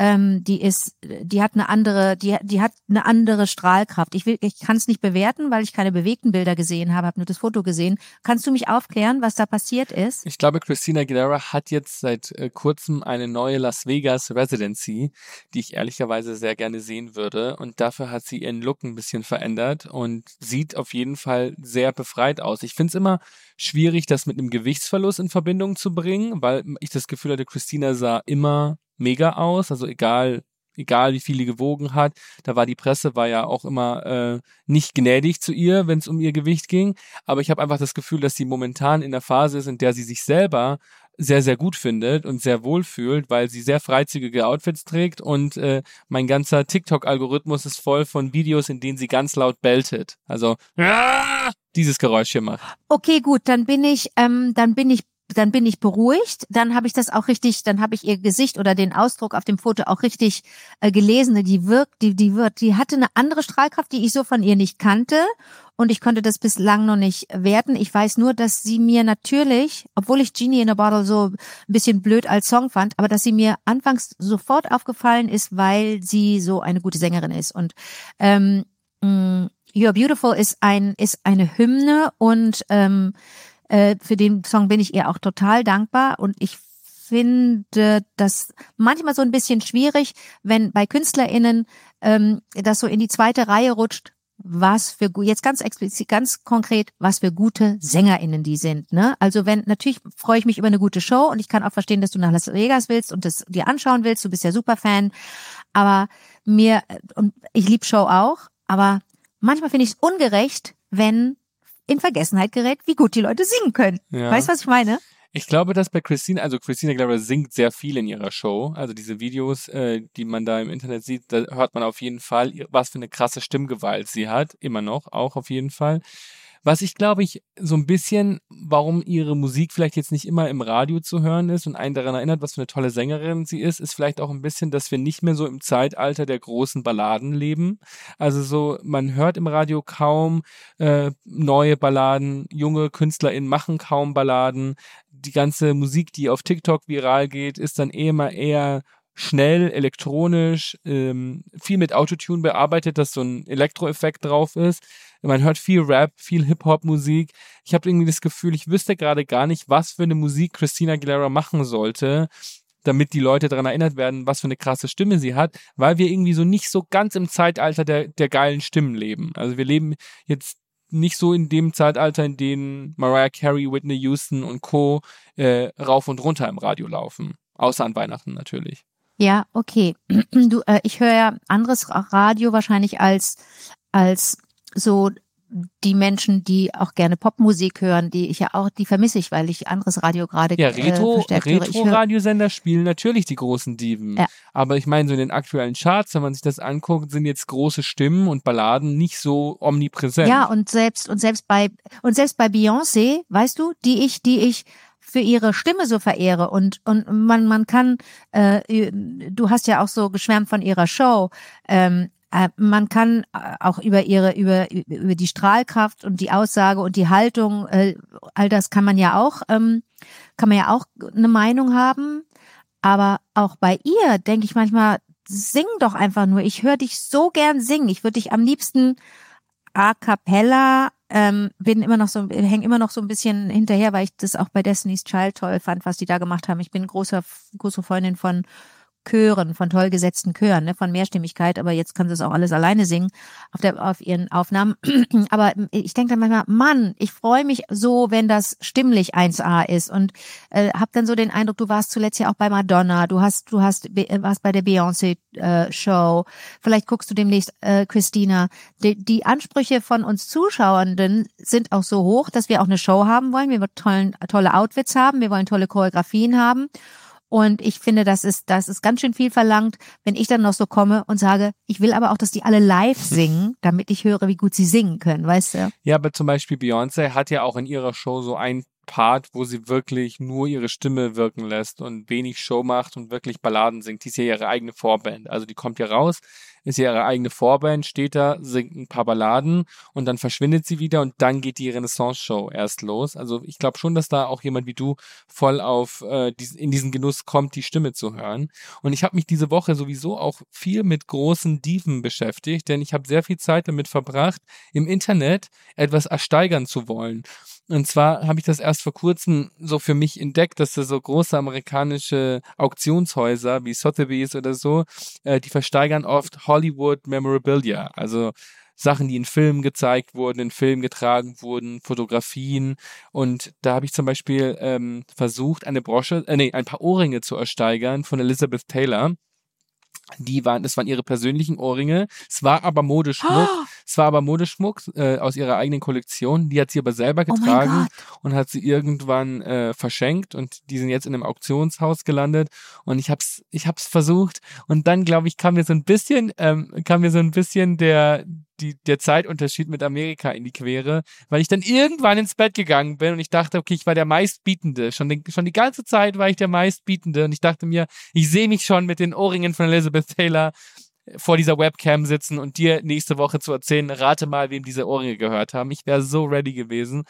Ähm, die ist, die hat eine andere, die, die hat eine andere Strahlkraft. Ich will, ich kann es nicht bewerten, weil ich keine bewegten Bilder gesehen habe, habe nur das Foto gesehen. Kannst du mich aufklären, was da passiert ist? Ich glaube, Christina Aguilera hat jetzt seit äh, kurzem eine neue Las Vegas Residency, die ich ehrlicherweise sehr gerne sehen würde. Und dafür hat sie ihren Look ein bisschen verändert und sieht auf jeden Fall sehr befreit aus. Ich finde es immer schwierig, das mit einem Gewichtsverlust in Verbindung zu bringen, weil ich das Gefühl hatte, Christina sah immer mega aus, also egal egal wie viel die gewogen hat, da war die Presse war ja auch immer äh, nicht gnädig zu ihr, wenn es um ihr Gewicht ging, aber ich habe einfach das Gefühl, dass sie momentan in der Phase ist, in der sie sich selber sehr, sehr gut findet und sehr wohl fühlt, weil sie sehr freizügige Outfits trägt und äh, mein ganzer TikTok-Algorithmus ist voll von Videos, in denen sie ganz laut beltet. Also dieses Geräusch hier macht. Okay, gut, dann bin ich, ähm, dann bin ich dann bin ich beruhigt, dann habe ich das auch richtig, dann habe ich ihr Gesicht oder den Ausdruck auf dem Foto auch richtig äh, gelesen. Die wirkt, die, die wird, die hatte eine andere Strahlkraft, die ich so von ihr nicht kannte und ich konnte das bislang noch nicht werten. Ich weiß nur, dass sie mir natürlich, obwohl ich Genie in a Bottle so ein bisschen blöd als Song fand, aber dass sie mir anfangs sofort aufgefallen ist, weil sie so eine gute Sängerin ist und ähm, mm, You're Beautiful ist ein ist eine Hymne und ähm, äh, für den Song bin ich ihr auch total dankbar und ich finde das manchmal so ein bisschen schwierig, wenn bei KünstlerInnen ähm, das so in die zweite Reihe rutscht, was für jetzt ganz explizit, ganz konkret, was für gute SängerInnen die sind. Ne? Also wenn natürlich freue ich mich über eine gute Show und ich kann auch verstehen, dass du nach Las Vegas willst und das dir anschauen willst. Du bist ja super Fan, aber mir und ich lieb Show auch, aber manchmal finde ich es ungerecht, wenn in Vergessenheit gerät, wie gut die Leute singen können. Ja. Weißt du, was ich meine? Ich glaube, dass bei Christine, also Christina Aguilera singt sehr viel in ihrer Show. Also diese Videos, äh, die man da im Internet sieht, da hört man auf jeden Fall, was für eine krasse Stimmgewalt sie hat. Immer noch, auch auf jeden Fall. Was ich glaube ich so ein bisschen, warum ihre Musik vielleicht jetzt nicht immer im Radio zu hören ist und einen daran erinnert, was für eine tolle Sängerin sie ist, ist vielleicht auch ein bisschen, dass wir nicht mehr so im Zeitalter der großen Balladen leben. Also so, man hört im Radio kaum äh, neue Balladen, junge KünstlerInnen machen kaum Balladen. Die ganze Musik, die auf TikTok viral geht, ist dann eh immer eher schnell, elektronisch, ähm, viel mit Autotune bearbeitet, dass so ein Elektroeffekt drauf ist. Man hört viel Rap, viel Hip-Hop-Musik. Ich habe irgendwie das Gefühl, ich wüsste gerade gar nicht, was für eine Musik Christina Aguilera machen sollte, damit die Leute daran erinnert werden, was für eine krasse Stimme sie hat, weil wir irgendwie so nicht so ganz im Zeitalter der, der geilen Stimmen leben. Also wir leben jetzt nicht so in dem Zeitalter, in dem Mariah Carey, Whitney Houston und Co. Äh, rauf und runter im Radio laufen. Außer an Weihnachten natürlich. Ja, okay. Du, äh, ich höre ja anderes Radio wahrscheinlich als als so die Menschen, die auch gerne Popmusik hören, die ich ja auch, die vermisse ich, weil ich anderes Radio gerade Ja, Retro, äh, Retro-Radiosender spielen natürlich die großen Diven. Ja. Aber ich meine, so in den aktuellen Charts, wenn man sich das anguckt, sind jetzt große Stimmen und Balladen nicht so omnipräsent. Ja, und selbst, und selbst bei, und selbst bei Beyoncé, weißt du, die ich, die ich für ihre Stimme so verehre und und man man kann äh, du hast ja auch so geschwärmt von ihrer Show ähm, äh, man kann äh, auch über ihre über über die Strahlkraft und die Aussage und die Haltung äh, all das kann man ja auch ähm, kann man ja auch eine Meinung haben. Aber auch bei ihr denke ich manchmal sing doch einfach nur. Ich höre dich so gern singen. Ich würde dich am liebsten a cappella ähm, bin immer noch so, hänge immer noch so ein bisschen hinterher, weil ich das auch bei Destiny's Child toll fand, was die da gemacht haben. Ich bin großer, große Freundin von Chören, von toll gesetzten Chören, ne, von Mehrstimmigkeit, aber jetzt kann sie es auch alles alleine singen auf, der, auf ihren Aufnahmen. aber ich denke dann manchmal, Mann, ich freue mich so, wenn das stimmlich 1A ist und äh, habe dann so den Eindruck, du warst zuletzt ja auch bei Madonna, du hast, du hast, warst bei der Beyoncé äh, Show, vielleicht guckst du demnächst äh, Christina. Die, die Ansprüche von uns Zuschauenden sind auch so hoch, dass wir auch eine Show haben wollen. Wir wollen tollen, tolle Outfits haben, wir wollen tolle Choreografien haben. Und ich finde, das ist, das ist ganz schön viel verlangt, wenn ich dann noch so komme und sage, ich will aber auch, dass die alle live singen, damit ich höre, wie gut sie singen können, weißt du? Ja, aber zum Beispiel Beyoncé hat ja auch in ihrer Show so ein Part, wo sie wirklich nur ihre Stimme wirken lässt und wenig Show macht und wirklich Balladen singt. Die ist ja ihre eigene Vorband. Also die kommt hier raus, ist ja ihre eigene Vorband, steht da, singt ein paar Balladen und dann verschwindet sie wieder und dann geht die Renaissance-Show erst los. Also ich glaube schon, dass da auch jemand wie du voll auf äh, in diesen Genuss kommt, die Stimme zu hören. Und ich habe mich diese Woche sowieso auch viel mit großen Diven beschäftigt, denn ich habe sehr viel Zeit damit verbracht, im Internet etwas ersteigern zu wollen. Und zwar habe ich das erst vor kurzem so für mich entdeckt, dass da so große amerikanische Auktionshäuser wie Sotheby's oder so, äh, die versteigern oft Hollywood Memorabilia, also Sachen, die in Filmen gezeigt wurden, in Filmen getragen wurden, Fotografien. Und da habe ich zum Beispiel ähm, versucht, eine Brosche, äh, nee, ein paar Ohrringe zu ersteigern von Elizabeth Taylor. Die waren, das waren ihre persönlichen Ohrringe. Es war aber Modeschmuck. Oh. Es war aber Modeschmuck äh, aus ihrer eigenen Kollektion. Die hat sie aber selber getragen und hat sie irgendwann äh, verschenkt und die sind jetzt in einem Auktionshaus gelandet. Und ich hab's, ich hab's versucht. Und dann glaube ich kam mir so ein bisschen, ähm, kam mir so ein bisschen der die, der Zeitunterschied mit Amerika in die Quere, weil ich dann irgendwann ins Bett gegangen bin und ich dachte, okay, ich war der meistbietende. Schon, den, schon die ganze Zeit war ich der meistbietende. Und ich dachte mir, ich sehe mich schon mit den Ohrringen von Elizabeth Taylor vor dieser Webcam sitzen und dir nächste Woche zu erzählen, rate mal, wem diese Ohrringe gehört haben. Ich wäre so ready gewesen.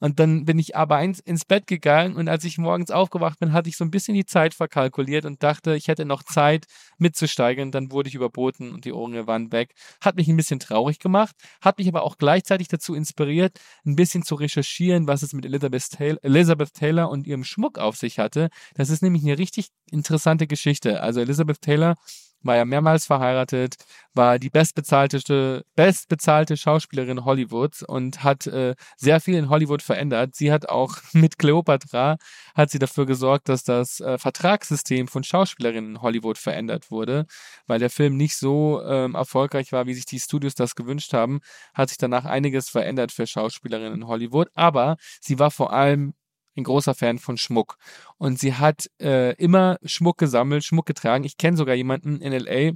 Und dann bin ich aber ins, ins Bett gegangen und als ich morgens aufgewacht bin, hatte ich so ein bisschen die Zeit verkalkuliert und dachte, ich hätte noch Zeit mitzusteigen. Dann wurde ich überboten und die Ohrringe waren weg. Hat mich ein bisschen traurig gemacht, hat mich aber auch gleichzeitig dazu inspiriert, ein bisschen zu recherchieren, was es mit Elizabeth Taylor, Elizabeth Taylor und ihrem Schmuck auf sich hatte. Das ist nämlich eine richtig interessante Geschichte. Also Elizabeth Taylor war ja mehrmals verheiratet, war die bestbezahlte, bestbezahlte Schauspielerin Hollywoods und hat äh, sehr viel in Hollywood verändert. Sie hat auch mit Cleopatra hat sie dafür gesorgt, dass das äh, Vertragssystem von Schauspielerinnen in Hollywood verändert wurde, weil der Film nicht so ähm, erfolgreich war, wie sich die Studios das gewünscht haben, hat sich danach einiges verändert für Schauspielerinnen in Hollywood. Aber sie war vor allem ein großer Fan von Schmuck. Und sie hat äh, immer Schmuck gesammelt, Schmuck getragen. Ich kenne sogar jemanden in LA,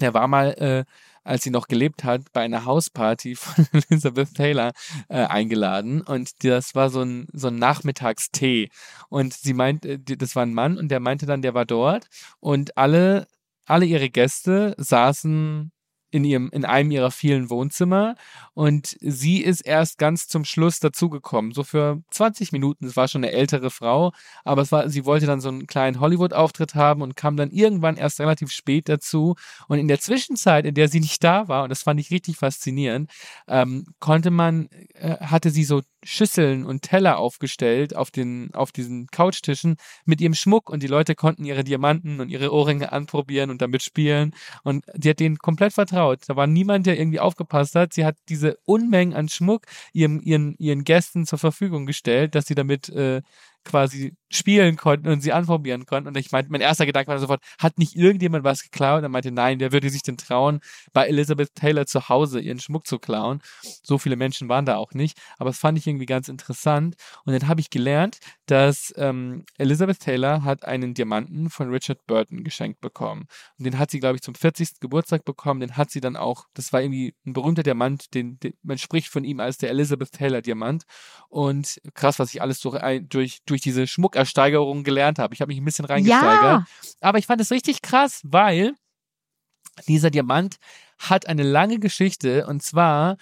der war mal, äh, als sie noch gelebt hat, bei einer Hausparty von Elizabeth Taylor äh, eingeladen. Und das war so ein, so ein Nachmittagstee. Und sie meint, äh, das war ein Mann und der meinte dann, der war dort. Und alle, alle ihre Gäste saßen in ihrem, in einem ihrer vielen Wohnzimmer und sie ist erst ganz zum Schluss dazugekommen, so für 20 Minuten. Es war schon eine ältere Frau, aber es war, sie wollte dann so einen kleinen Hollywood-Auftritt haben und kam dann irgendwann erst relativ spät dazu. Und in der Zwischenzeit, in der sie nicht da war, und das fand ich richtig faszinierend, ähm, konnte man, äh, hatte sie so Schüsseln und Teller aufgestellt auf den, auf diesen Couchtischen mit ihrem Schmuck und die Leute konnten ihre Diamanten und ihre Ohrringe anprobieren und damit spielen. Und die hat denen komplett vertraut. Da war niemand, der irgendwie aufgepasst hat. Sie hat diese Unmengen an Schmuck ihren, ihren, ihren Gästen zur Verfügung gestellt, dass sie damit äh, quasi spielen konnten und sie anprobieren konnten. Und ich meinte, mein erster Gedanke war sofort, hat nicht irgendjemand was geklaut? Er meinte, nein, wer würde sich denn trauen, bei Elizabeth Taylor zu Hause ihren Schmuck zu klauen? So viele Menschen waren da auch nicht. Aber das fand ich irgendwie ganz interessant. Und dann habe ich gelernt, dass ähm, Elizabeth Taylor hat einen Diamanten von Richard Burton geschenkt bekommen. Und den hat sie, glaube ich, zum 40. Geburtstag bekommen. Den hat sie dann auch, das war irgendwie ein berühmter Diamant, den, den man spricht von ihm als der Elizabeth Taylor Diamant. Und krass, was ich alles durch, durch, durch diese Schmuck Ersteigerung gelernt habe. Ich habe mich ein bisschen reingesteigert. Ja. Aber ich fand es richtig krass, weil dieser Diamant hat eine lange Geschichte und zwar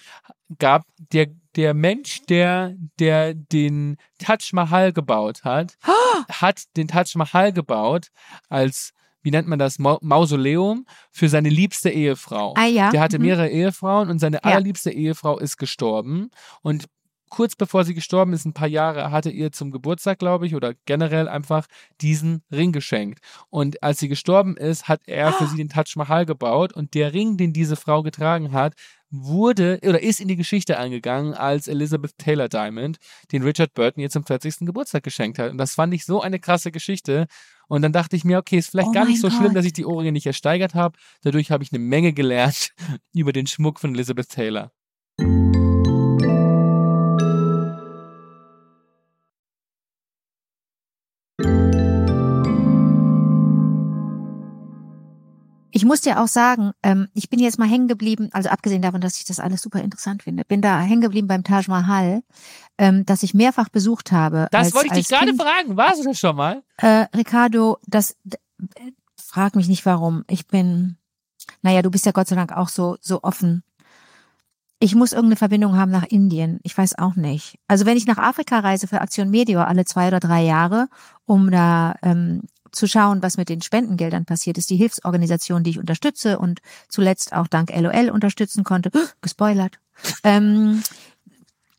gab der der Mensch, der der den Taj Mahal gebaut hat, hat den Taj Mahal gebaut als wie nennt man das, Mausoleum für seine liebste Ehefrau. Ah, ja. Der hatte mhm. mehrere Ehefrauen und seine ja. allerliebste Ehefrau ist gestorben. Und kurz bevor sie gestorben ist, ein paar Jahre, hatte ihr zum Geburtstag, glaube ich, oder generell einfach diesen Ring geschenkt. Und als sie gestorben ist, hat er für sie den Taj Mahal gebaut und der Ring, den diese Frau getragen hat, wurde oder ist in die Geschichte eingegangen als Elizabeth Taylor Diamond, den Richard Burton ihr zum 40. Geburtstag geschenkt hat. Und das fand ich so eine krasse Geschichte. Und dann dachte ich mir, okay, ist vielleicht oh gar nicht so Gott. schlimm, dass ich die Ohrringe nicht ersteigert habe. Dadurch habe ich eine Menge gelernt über den Schmuck von Elizabeth Taylor. Ich muss dir auch sagen, ähm, ich bin jetzt mal hängen geblieben, also abgesehen davon, dass ich das alles super interessant finde, bin da hängen geblieben beim Taj Mahal, ähm, das ich mehrfach besucht habe. Das als, wollte ich dich gerade fragen. Warst du das schon mal? Äh, Ricardo, das frag mich nicht warum. Ich bin, naja, du bist ja Gott sei Dank auch so so offen. Ich muss irgendeine Verbindung haben nach Indien. Ich weiß auch nicht. Also wenn ich nach Afrika reise für Aktion Media alle zwei oder drei Jahre, um da ähm, zu schauen, was mit den Spendengeldern passiert ist. Die Hilfsorganisation, die ich unterstütze und zuletzt auch dank LOL unterstützen konnte. Gespoilert. Ähm,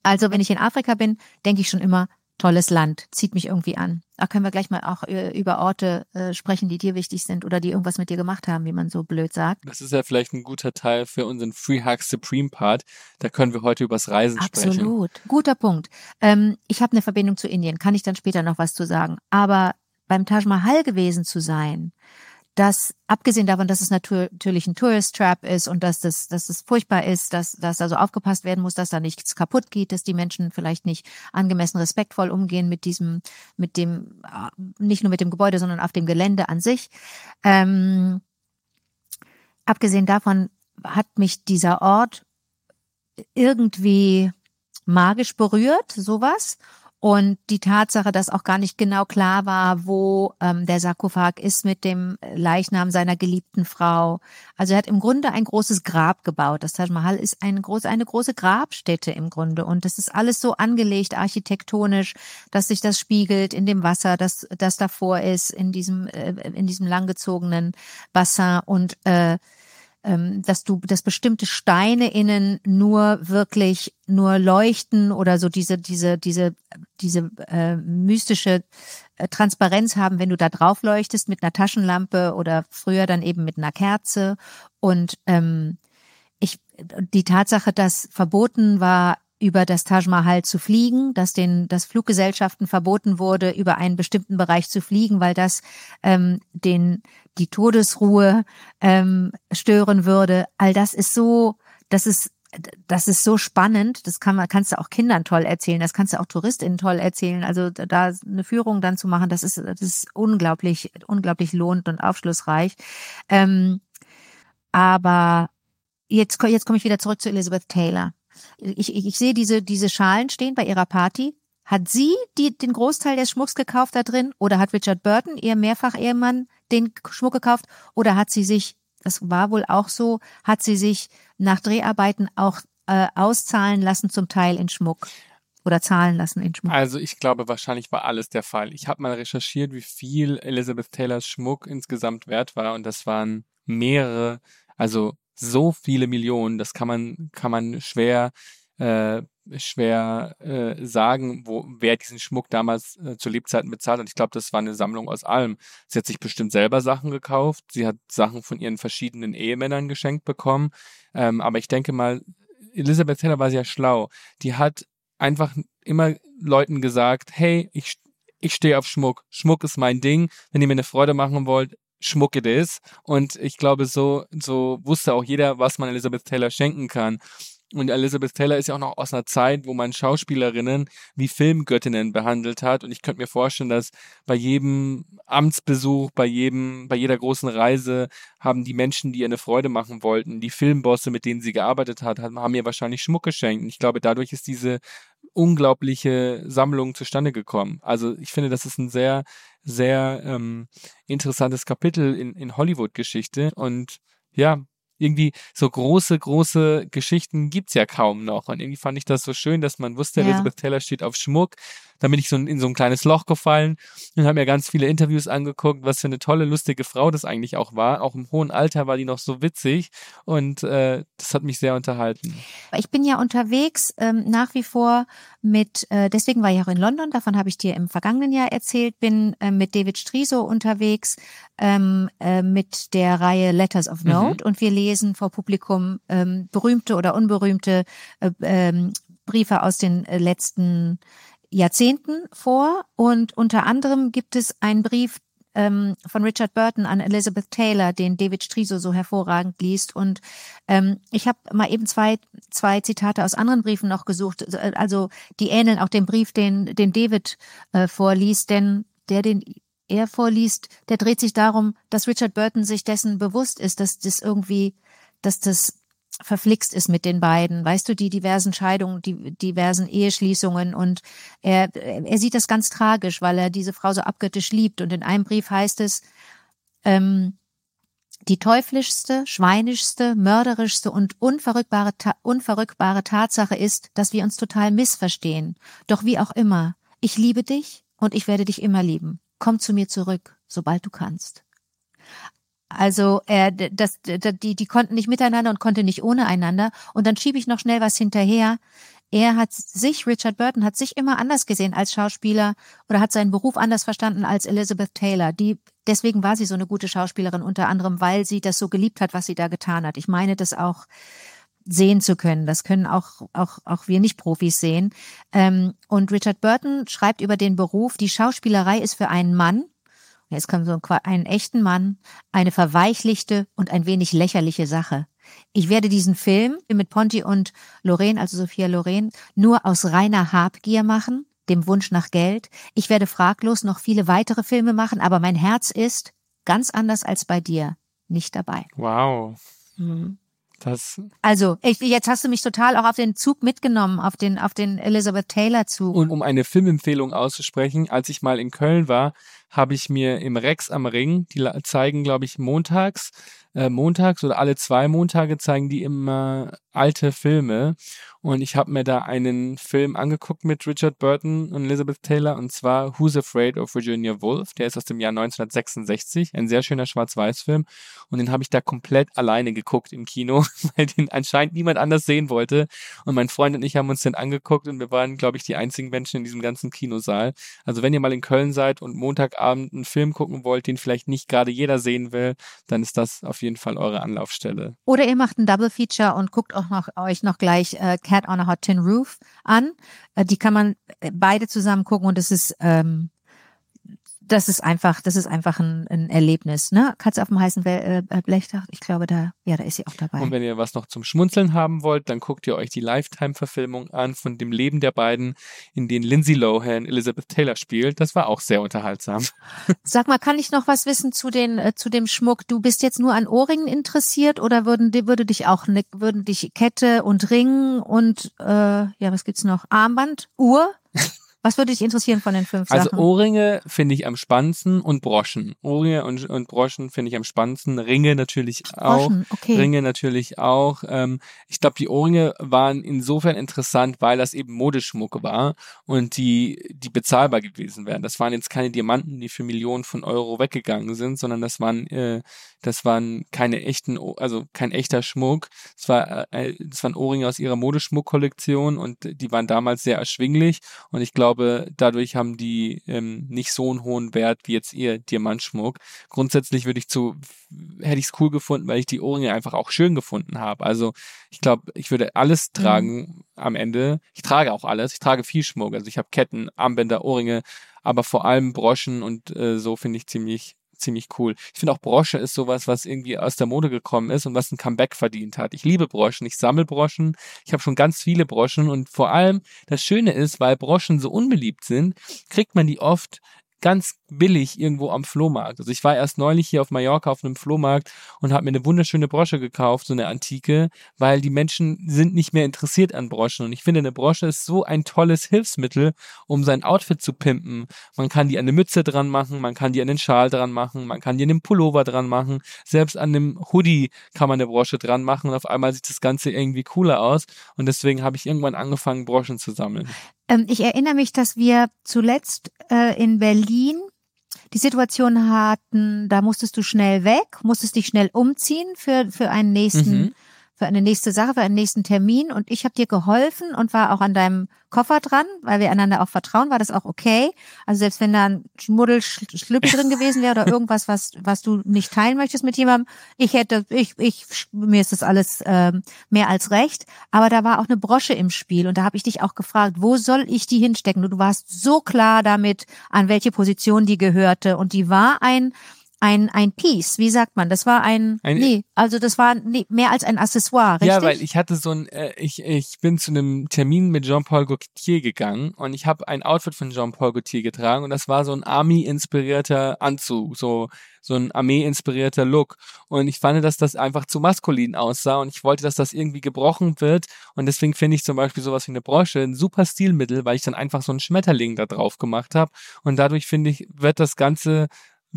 also wenn ich in Afrika bin, denke ich schon immer, tolles Land, zieht mich irgendwie an. Da können wir gleich mal auch äh, über Orte äh, sprechen, die dir wichtig sind oder die irgendwas mit dir gemacht haben, wie man so blöd sagt. Das ist ja vielleicht ein guter Teil für unseren Free Hug Supreme Part. Da können wir heute übers Reisen Absolut. sprechen. Absolut. Guter Punkt. Ähm, ich habe eine Verbindung zu Indien, kann ich dann später noch was zu sagen. Aber beim Taj Mahal gewesen zu sein, dass abgesehen davon, dass es natürlich ein Tourist Trap ist und dass das, dass es furchtbar ist, dass, dass also aufgepasst werden muss, dass da nichts kaputt geht, dass die Menschen vielleicht nicht angemessen respektvoll umgehen mit diesem, mit dem, äh, nicht nur mit dem Gebäude, sondern auf dem Gelände an sich. Ähm, abgesehen davon hat mich dieser Ort irgendwie magisch berührt, sowas. Und die Tatsache, dass auch gar nicht genau klar war, wo ähm, der Sarkophag ist mit dem Leichnam seiner geliebten Frau. Also er hat im Grunde ein großes Grab gebaut. Das Taj Mahal ist eine große, eine große Grabstätte im Grunde. Und das ist alles so angelegt architektonisch, dass sich das spiegelt in dem Wasser, das, das davor ist, in diesem, äh, in diesem langgezogenen Bassin. Und äh, dass du, dass bestimmte Steine innen nur wirklich nur leuchten oder so diese, diese, diese, diese äh, mystische äh, Transparenz haben, wenn du da drauf leuchtest mit einer Taschenlampe oder früher dann eben mit einer Kerze. Und ähm, ich, die Tatsache, dass verboten war, über das Taj Mahal zu fliegen, dass den dass Fluggesellschaften verboten wurde, über einen bestimmten Bereich zu fliegen, weil das ähm, den die Todesruhe ähm, stören würde. All das ist so, das ist das ist so spannend. Das kann man kannst du auch Kindern toll erzählen. Das kannst du auch Touristinnen toll erzählen. Also da eine Führung dann zu machen, das ist das ist unglaublich unglaublich lohnend und aufschlussreich. Ähm, aber jetzt jetzt komme ich wieder zurück zu Elizabeth Taylor ich, ich, ich sehe diese, diese Schalen stehen bei ihrer Party. Hat sie die, den Großteil des Schmucks gekauft da drin? Oder hat Richard Burton, ihr Mehrfach-Ehemann, den Schmuck gekauft? Oder hat sie sich, das war wohl auch so, hat sie sich nach Dreharbeiten auch äh, auszahlen lassen, zum Teil in Schmuck? Oder zahlen lassen in Schmuck? Also ich glaube, wahrscheinlich war alles der Fall. Ich habe mal recherchiert, wie viel Elizabeth Taylors Schmuck insgesamt wert war. Und das waren mehrere, also so viele Millionen, das kann man, kann man schwer, äh, schwer äh, sagen, wo, wer diesen Schmuck damals äh, zu Lebzeiten bezahlt hat. Ich glaube, das war eine Sammlung aus allem. Sie hat sich bestimmt selber Sachen gekauft, sie hat Sachen von ihren verschiedenen Ehemännern geschenkt bekommen. Ähm, aber ich denke mal, Elisabeth Taylor war sehr schlau. Die hat einfach immer Leuten gesagt, hey, ich, ich stehe auf Schmuck. Schmuck ist mein Ding. Wenn ihr mir eine Freude machen wollt, Schmuck it is. Und ich glaube, so, so wusste auch jeder, was man Elizabeth Taylor schenken kann. Und Elizabeth Taylor ist ja auch noch aus einer Zeit, wo man Schauspielerinnen wie Filmgöttinnen behandelt hat. Und ich könnte mir vorstellen, dass bei jedem Amtsbesuch, bei jedem, bei jeder großen Reise haben die Menschen, die ihr eine Freude machen wollten, die Filmbosse, mit denen sie gearbeitet hat, haben ihr wahrscheinlich Schmuck geschenkt. Und ich glaube, dadurch ist diese unglaubliche Sammlung zustande gekommen. Also ich finde, das ist ein sehr, sehr ähm, interessantes Kapitel in, in Hollywood-Geschichte. Und ja, irgendwie so große, große Geschichten gibt's ja kaum noch. Und irgendwie fand ich das so schön, dass man wusste, ja. Elizabeth Taylor steht auf Schmuck. Dann bin ich so in so ein kleines Loch gefallen und habe mir ganz viele Interviews angeguckt, was für eine tolle, lustige Frau das eigentlich auch war. Auch im hohen Alter war die noch so witzig und äh, das hat mich sehr unterhalten. Ich bin ja unterwegs ähm, nach wie vor mit, äh, deswegen war ich auch in London, davon habe ich dir im vergangenen Jahr erzählt, bin äh, mit David Striso unterwegs ähm, äh, mit der Reihe Letters of Note mhm. und wir lesen vor Publikum ähm, berühmte oder unberühmte äh, ähm, Briefe aus den äh, letzten Jahrzehnten vor. Und unter anderem gibt es einen Brief ähm, von Richard Burton an Elizabeth Taylor, den David Striso so hervorragend liest. Und ähm, ich habe mal eben zwei, zwei Zitate aus anderen Briefen noch gesucht. Also die ähneln auch dem Brief, den, den David äh, vorliest, denn der, den er vorliest, der dreht sich darum, dass Richard Burton sich dessen bewusst ist, dass das irgendwie, dass das verflixt ist mit den beiden. Weißt du, die diversen Scheidungen, die diversen Eheschließungen und er, er sieht das ganz tragisch, weil er diese Frau so abgöttisch liebt. Und in einem Brief heißt es, ähm, die teuflischste, schweinischste, mörderischste und unverrückbare, unverrückbare Tatsache ist, dass wir uns total missverstehen. Doch wie auch immer, ich liebe dich und ich werde dich immer lieben. Komm zu mir zurück, sobald du kannst. Also äh, das, die, die konnten nicht miteinander und konnte nicht ohne einander. Und dann schiebe ich noch schnell was hinterher. Er hat sich, Richard Burton, hat sich immer anders gesehen als Schauspieler oder hat seinen Beruf anders verstanden als Elizabeth Taylor. Die, deswegen war sie so eine gute Schauspielerin, unter anderem, weil sie das so geliebt hat, was sie da getan hat. Ich meine, das auch sehen zu können. Das können auch, auch, auch wir Nicht-Profis sehen. Ähm, und Richard Burton schreibt über den Beruf, die Schauspielerei ist für einen Mann Jetzt kommt so ein, einen echten Mann, eine verweichlichte und ein wenig lächerliche Sache. Ich werde diesen Film mit Ponti und Lorraine, also Sophia Loren, nur aus reiner Habgier machen, dem Wunsch nach Geld. Ich werde fraglos noch viele weitere Filme machen, aber mein Herz ist, ganz anders als bei dir, nicht dabei. Wow. Mhm. Das Also, ich, jetzt hast du mich total auch auf den Zug mitgenommen, auf den, auf den Elizabeth Taylor Zug. Und um eine Filmempfehlung auszusprechen, als ich mal in Köln war, habe ich mir im Rex am Ring, die zeigen, glaube ich, montags, äh, montags oder alle zwei Montage zeigen die immer alte Filme. Und ich habe mir da einen Film angeguckt mit Richard Burton und Elizabeth Taylor, und zwar Who's Afraid of Virginia Woolf. Der ist aus dem Jahr 1966, ein sehr schöner Schwarz-Weiß-Film. Und den habe ich da komplett alleine geguckt im Kino, weil den anscheinend niemand anders sehen wollte. Und mein Freund und ich haben uns den angeguckt und wir waren, glaube ich, die einzigen Menschen in diesem ganzen Kinosaal. Also wenn ihr mal in Köln seid und Montagabend einen Film gucken wollt, den vielleicht nicht gerade jeder sehen will, dann ist das auf jeden Fall eure Anlaufstelle. Oder ihr macht ein Double Feature und guckt auch noch euch noch gleich äh, on a Hot Tin Roof an. Äh, die kann man äh, beide zusammen gucken und es ist ähm, das ist einfach, das ist einfach ein, ein Erlebnis, ne? Katze auf dem heißen äh, Blechdach, ich glaube da, ja, da ist sie auch dabei. Und wenn ihr was noch zum Schmunzeln haben wollt, dann guckt ihr euch die Lifetime-Verfilmung an von dem Leben der beiden, in denen Lindsay Lohan Elizabeth Taylor spielt. Das war auch sehr unterhaltsam. Sag mal, kann ich noch was wissen zu den äh, zu dem Schmuck? Du bist jetzt nur an Ohrringen interessiert oder würden würde dich auch ne, würden dich Kette und Ring und äh, ja, was gibt's noch? Armband, Uhr? Was würde dich interessieren von den fünf Also Sachen? Ohrringe finde ich am spannendsten und Broschen. Ohrringe und, und Broschen finde ich am spannendsten. Ringe natürlich auch. Groschen, okay. Ringe natürlich auch. Ähm, ich glaube, die Ohrringe waren insofern interessant, weil das eben Modeschmuck war und die, die bezahlbar gewesen wären. Das waren jetzt keine Diamanten, die für Millionen von Euro weggegangen sind, sondern das waren, äh, das waren keine echten, also kein echter Schmuck. Es war, äh, das waren Ohrringe aus ihrer Modeschmuckkollektion und die waren damals sehr erschwinglich und ich glaube, dadurch haben die ähm, nicht so einen hohen Wert wie jetzt ihr Diamantschmuck. Grundsätzlich würde ich zu, hätte ich es cool gefunden, weil ich die Ohrringe einfach auch schön gefunden habe. Also ich glaube, ich würde alles tragen am Ende. Ich trage auch alles. Ich trage viel Schmuck. Also ich habe Ketten, Armbänder, Ohrringe, aber vor allem Broschen und äh, so finde ich ziemlich ziemlich cool. Ich finde auch Brosche ist sowas, was irgendwie aus der Mode gekommen ist und was ein Comeback verdient hat. Ich liebe Broschen, ich sammle Broschen, ich habe schon ganz viele Broschen und vor allem das Schöne ist, weil Broschen so unbeliebt sind, kriegt man die oft ganz billig irgendwo am Flohmarkt. Also ich war erst neulich hier auf Mallorca auf einem Flohmarkt und habe mir eine wunderschöne Brosche gekauft, so eine antike, weil die Menschen sind nicht mehr interessiert an Broschen und ich finde eine Brosche ist so ein tolles Hilfsmittel, um sein Outfit zu pimpen. Man kann die an eine Mütze dran machen, man kann die an den Schal dran machen, man kann die an den Pullover dran machen, selbst an dem Hoodie kann man eine Brosche dran machen und auf einmal sieht das Ganze irgendwie cooler aus und deswegen habe ich irgendwann angefangen Broschen zu sammeln. Ähm, ich erinnere mich, dass wir zuletzt äh, in Berlin die Situation hatten, da musstest du schnell weg, musstest dich schnell umziehen für, für einen nächsten, Mhm. Für eine nächste Sache, für einen nächsten Termin und ich habe dir geholfen und war auch an deinem Koffer dran, weil wir einander auch vertrauen, war das auch okay. Also selbst wenn da ein Schmuddelschlüppel drin gewesen wäre oder irgendwas, was, was du nicht teilen möchtest mit jemandem, ich hätte, ich, ich, mir ist das alles ähm, mehr als recht. Aber da war auch eine Brosche im Spiel und da habe ich dich auch gefragt, wo soll ich die hinstecken? Und du warst so klar damit, an welche Position die gehörte und die war ein ein ein Piece, wie sagt man? Das war ein, Ein- nee, also das war nee, mehr als ein Accessoire, richtig? Ja, weil ich hatte so ein, äh, ich, ich bin zu einem Termin mit Jean-Paul Gaultier gegangen und ich habe ein Outfit von Jean-Paul Gaultier getragen und das war so ein Army-inspirierter Anzug, so so ein Armee-inspirierter Look. Und ich fand, dass das einfach zu maskulin aussah und ich wollte, dass das irgendwie gebrochen wird. Und deswegen finde ich zum Beispiel sowas wie eine Brosche ein super Stilmittel, weil ich dann einfach so einen Schmetterling da drauf gemacht habe. Und dadurch finde ich, wird das Ganze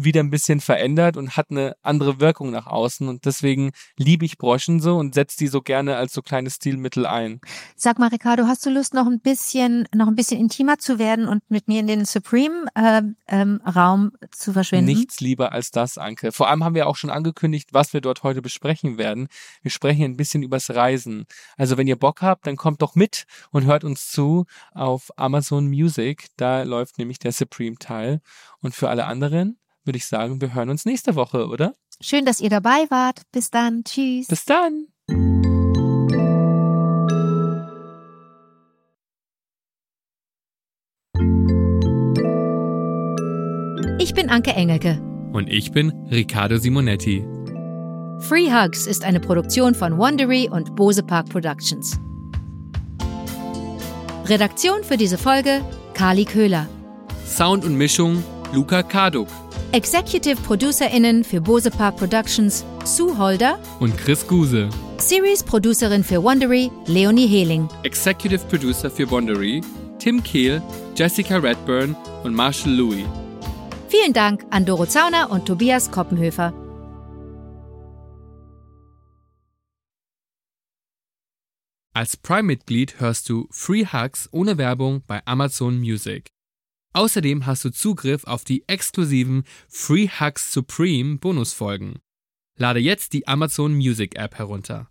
wieder ein bisschen verändert und hat eine andere Wirkung nach außen und deswegen liebe ich Broschen so und setze die so gerne als so kleines Stilmittel ein. Sag mal, Ricardo, hast du Lust, noch ein bisschen, noch ein bisschen intimer zu werden und mit mir in den Supreme ähm, ähm, Raum zu verschwinden? Nichts lieber als das, Anke. Vor allem haben wir auch schon angekündigt, was wir dort heute besprechen werden. Wir sprechen ein bisschen übers Reisen. Also wenn ihr Bock habt, dann kommt doch mit und hört uns zu auf Amazon Music. Da läuft nämlich der Supreme Teil. Und für alle anderen würde ich sagen, wir hören uns nächste Woche, oder? Schön, dass ihr dabei wart. Bis dann. Tschüss. Bis dann! Ich bin Anke Engelke. Und ich bin Riccardo Simonetti. Free Hugs ist eine Produktion von Wondery und Bose Park Productions. Redaktion für diese Folge Kali Köhler. Sound und Mischung Luca Karduk. Executive ProducerInnen für Bose Park Productions Sue Holder und Chris Guse. Series Producerin für Wondery Leonie Hehling. Executive Producer für Wondery Tim Kehl, Jessica Redburn und Marshall Louis. Vielen Dank an Doro Zauner und Tobias Koppenhöfer. Als Prime-Mitglied hörst du Free Hugs ohne Werbung bei Amazon Music. Außerdem hast du Zugriff auf die exklusiven Free Hugs Supreme Bonusfolgen. Lade jetzt die Amazon Music App herunter.